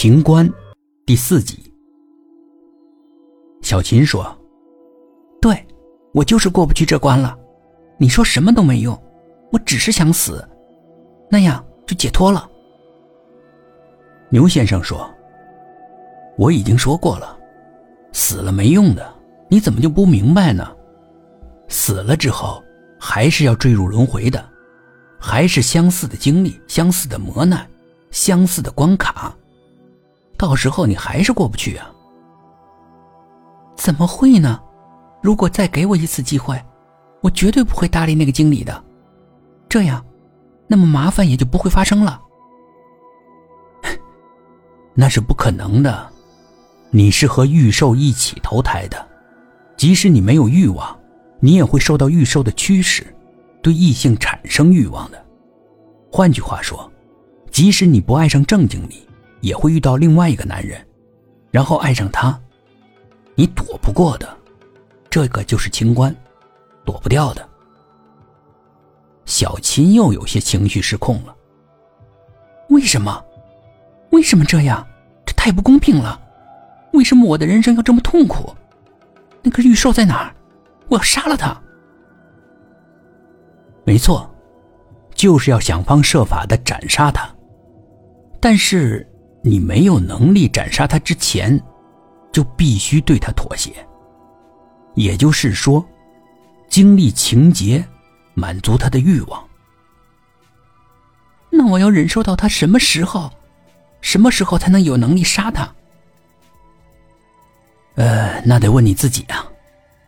情关第四集。小琴说：“对，我就是过不去这关了。你说什么都没用，我只是想死，那样就解脱了。”牛先生说：“我已经说过了，死了没用的，你怎么就不明白呢？死了之后还是要坠入轮回的，还是相似的经历、相似的磨难、相似的关卡。”到时候你还是过不去啊？怎么会呢？如果再给我一次机会，我绝对不会搭理那个经理的。这样，那么麻烦也就不会发生了。那是不可能的。你是和玉兽一起投胎的，即使你没有欲望，你也会受到玉兽的驱使，对异性产生欲望的。换句话说，即使你不爱上郑经理。也会遇到另外一个男人，然后爱上他，你躲不过的，这个就是清官，躲不掉的。小琴又有些情绪失控了。为什么？为什么这样？这太不公平了！为什么我的人生要这么痛苦？那个玉兽在哪？我要杀了他！没错，就是要想方设法的斩杀他，但是。你没有能力斩杀他之前，就必须对他妥协。也就是说，经历情节，满足他的欲望。那我要忍受到他什么时候？什么时候才能有能力杀他？呃，那得问你自己啊。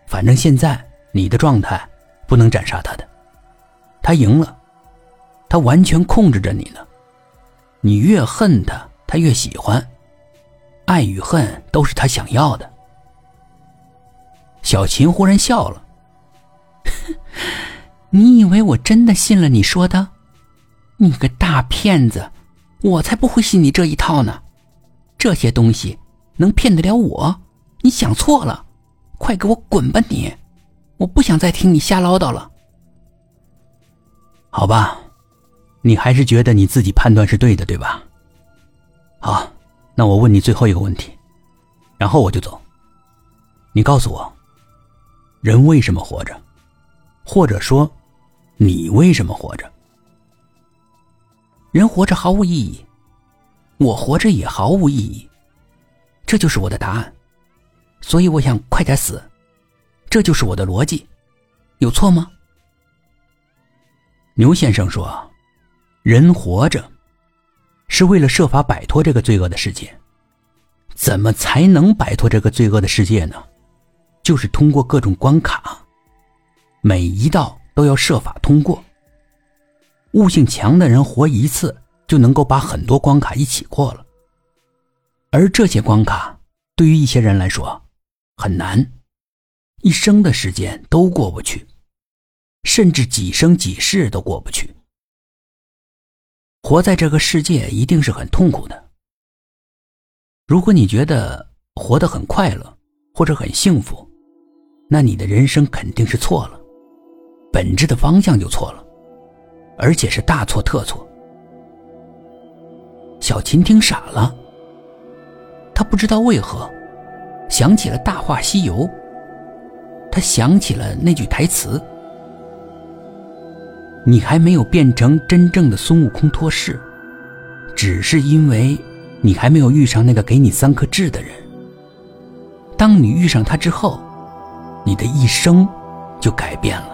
反正现在你的状态不能斩杀他的。他赢了，他完全控制着你呢。你越恨他。他越喜欢，爱与恨都是他想要的。小琴忽然笑了：“ 你以为我真的信了你说的？你个大骗子！我才不会信你这一套呢！这些东西能骗得了我？你想错了！快给我滚吧你！我不想再听你瞎唠叨了。好吧，你还是觉得你自己判断是对的，对吧？”好，那我问你最后一个问题，然后我就走。你告诉我，人为什么活着？或者说，你为什么活着？人活着毫无意义，我活着也毫无意义，这就是我的答案。所以我想快点死，这就是我的逻辑，有错吗？牛先生说：“人活着。”是为了设法摆脱这个罪恶的世界，怎么才能摆脱这个罪恶的世界呢？就是通过各种关卡，每一道都要设法通过。悟性强的人活一次就能够把很多关卡一起过了，而这些关卡对于一些人来说很难，一生的时间都过不去，甚至几生几世都过不去。活在这个世界一定是很痛苦的。如果你觉得活得很快乐或者很幸福，那你的人生肯定是错了，本质的方向就错了，而且是大错特错。小琴听傻了，他不知道为何想起了《大话西游》，他想起了那句台词。你还没有变成真正的孙悟空托世，只是因为你还没有遇上那个给你三颗痣的人。当你遇上他之后，你的一生就改变了。